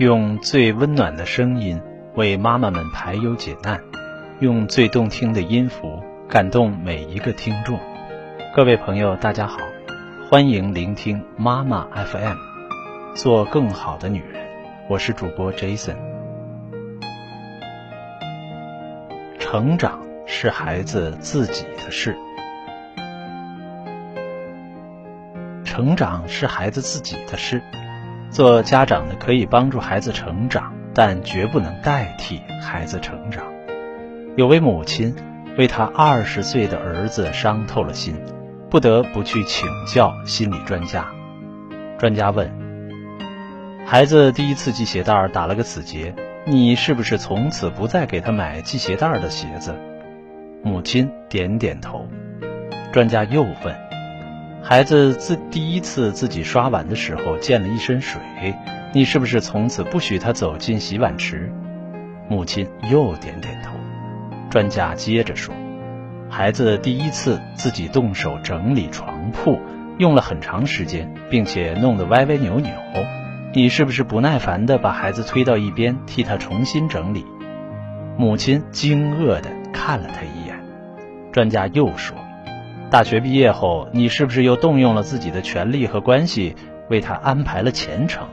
用最温暖的声音为妈妈们排忧解难，用最动听的音符感动每一个听众。各位朋友，大家好，欢迎聆听妈妈 FM，做更好的女人。我是主播 Jason。成长是孩子自己的事，成长是孩子自己的事。做家长的可以帮助孩子成长，但绝不能代替孩子成长。有位母亲为她二十岁的儿子伤透了心，不得不去请教心理专家。专家问：“孩子第一次系鞋带打了个死结，你是不是从此不再给他买系鞋带的鞋子？”母亲点点头。专家又问。孩子自第一次自己刷碗的时候溅了一身水，你是不是从此不许他走进洗碗池？母亲又点点头。专家接着说：“孩子第一次自己动手整理床铺，用了很长时间，并且弄得歪歪扭扭，你是不是不耐烦地把孩子推到一边，替他重新整理？”母亲惊愕地看了他一眼。专家又说。大学毕业后，你是不是又动用了自己的权力和关系，为他安排了前程？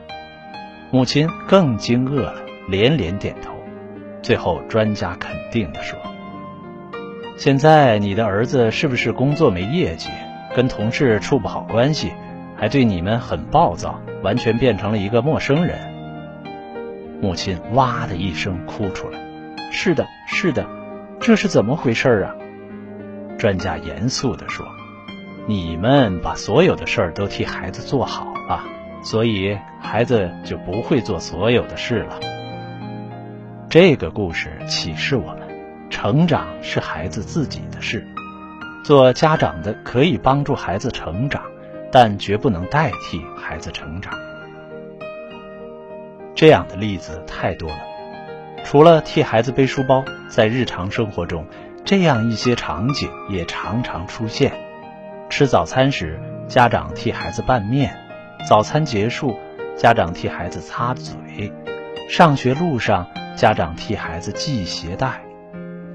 母亲更惊愕了，连连点头。最后，专家肯定地说：“现在你的儿子是不是工作没业绩，跟同事处不好关系，还对你们很暴躁，完全变成了一个陌生人？”母亲哇的一声哭出来：“是的，是的，这是怎么回事啊？”专家严肃地说：“你们把所有的事儿都替孩子做好了，所以孩子就不会做所有的事了。”这个故事启示我们：成长是孩子自己的事。做家长的可以帮助孩子成长，但绝不能代替孩子成长。这样的例子太多了。除了替孩子背书包，在日常生活中。这样一些场景也常常出现：吃早餐时，家长替孩子拌面；早餐结束，家长替孩子擦嘴；上学路上，家长替孩子系鞋带。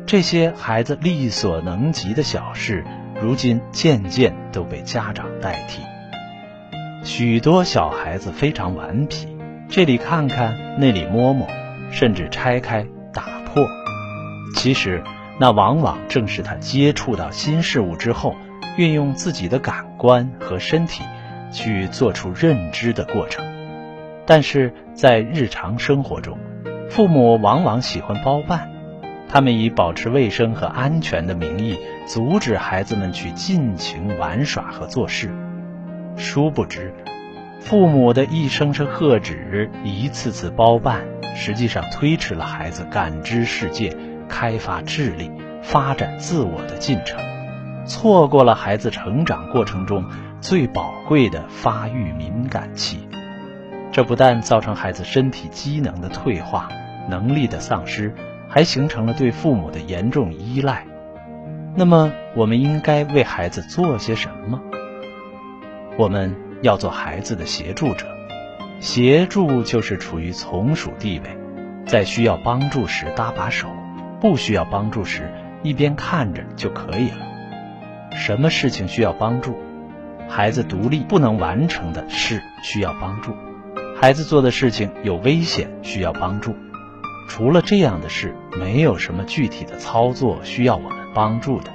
这些孩子力所能及的小事，如今渐渐都被家长代替。许多小孩子非常顽皮，这里看看，那里摸摸，甚至拆开、打破。其实。那往往正是他接触到新事物之后，运用自己的感官和身体去做出认知的过程。但是在日常生活中，父母往往喜欢包办，他们以保持卫生和安全的名义，阻止孩子们去尽情玩耍和做事。殊不知，父母的一声声喝止，一次次包办，实际上推迟了孩子感知世界。开发智力、发展自我的进程，错过了孩子成长过程中最宝贵的发育敏感期。这不但造成孩子身体机能的退化、能力的丧失，还形成了对父母的严重依赖。那么，我们应该为孩子做些什么？我们要做孩子的协助者，协助就是处于从属地位，在需要帮助时搭把手。不需要帮助时，一边看着就可以了。什么事情需要帮助？孩子独立不能完成的事需要帮助；孩子做的事情有危险需要帮助。除了这样的事，没有什么具体的操作需要我们帮助的。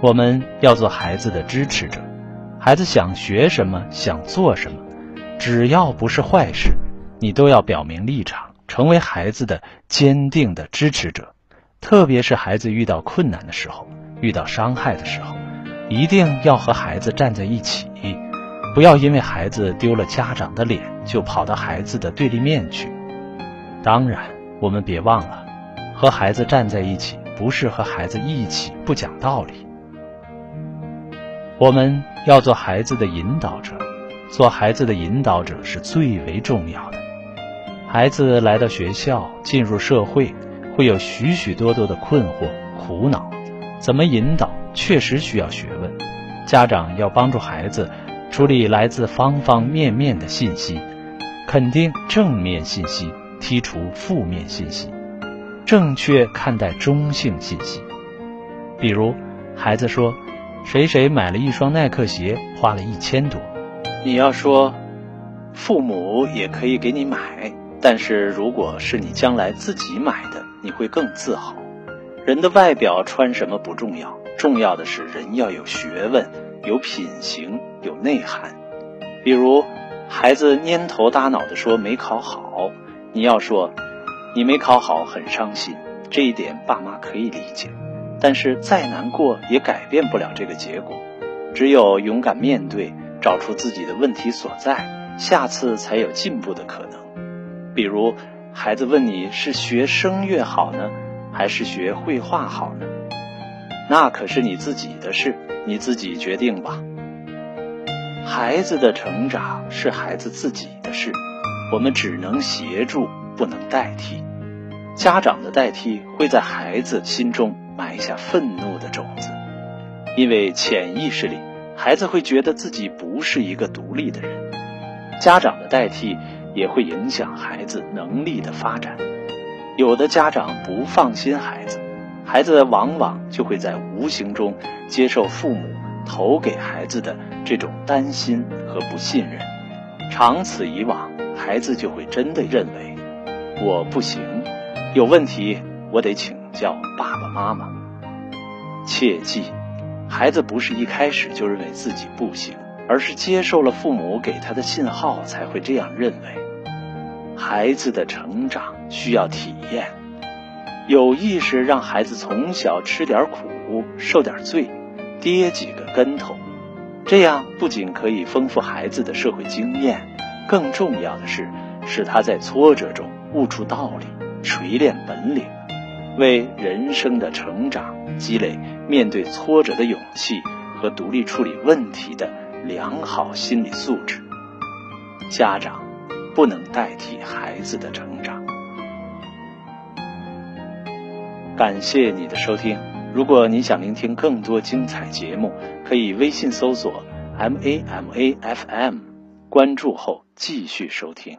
我们要做孩子的支持者，孩子想学什么，想做什么，只要不是坏事，你都要表明立场。成为孩子的坚定的支持者，特别是孩子遇到困难的时候、遇到伤害的时候，一定要和孩子站在一起，不要因为孩子丢了家长的脸就跑到孩子的对立面去。当然，我们别忘了，和孩子站在一起不是和孩子一起不讲道理。我们要做孩子的引导者，做孩子的引导者是最为重要的。孩子来到学校，进入社会，会有许许多多的困惑、苦恼，怎么引导确实需要学问。家长要帮助孩子处理来自方方面面的信息，肯定正面信息，剔除负面信息，正确看待中性信息。比如，孩子说：“谁谁买了一双耐克鞋，花了一千多。”你要说：“父母也可以给你买，但是如果是你将来自己买的，你会更自豪。”人的外表穿什么不重要，重要的是人要有学问、有品行、有内涵。比如，孩子蔫头耷脑地说没考好，你要说，你没考好很伤心，这一点爸妈可以理解。但是再难过也改变不了这个结果，只有勇敢面对，找出自己的问题所在，下次才有进步的可能。比如，孩子问你是学声乐好呢？还是学绘画好呢？那可是你自己的事，你自己决定吧。孩子的成长是孩子自己的事，我们只能协助，不能代替。家长的代替会在孩子心中埋下愤怒的种子，因为潜意识里，孩子会觉得自己不是一个独立的人。家长的代替也会影响孩子能力的发展。有的家长不放心孩子，孩子往往就会在无形中接受父母投给孩子的这种担心和不信任。长此以往，孩子就会真的认为我不行，有问题我得请教爸爸妈妈。切记，孩子不是一开始就认为自己不行，而是接受了父母给他的信号才会这样认为。孩子的成长需要体验，有意识让孩子从小吃点苦、受点罪、跌几个跟头，这样不仅可以丰富孩子的社会经验，更重要的是使他在挫折中悟出道理、锤炼本领，为人生的成长积累面对挫折的勇气和独立处理问题的良好心理素质。家长。不能代替孩子的成长。感谢你的收听。如果你想聆听更多精彩节目，可以微信搜索 “m a m a f m”，关注后继续收听。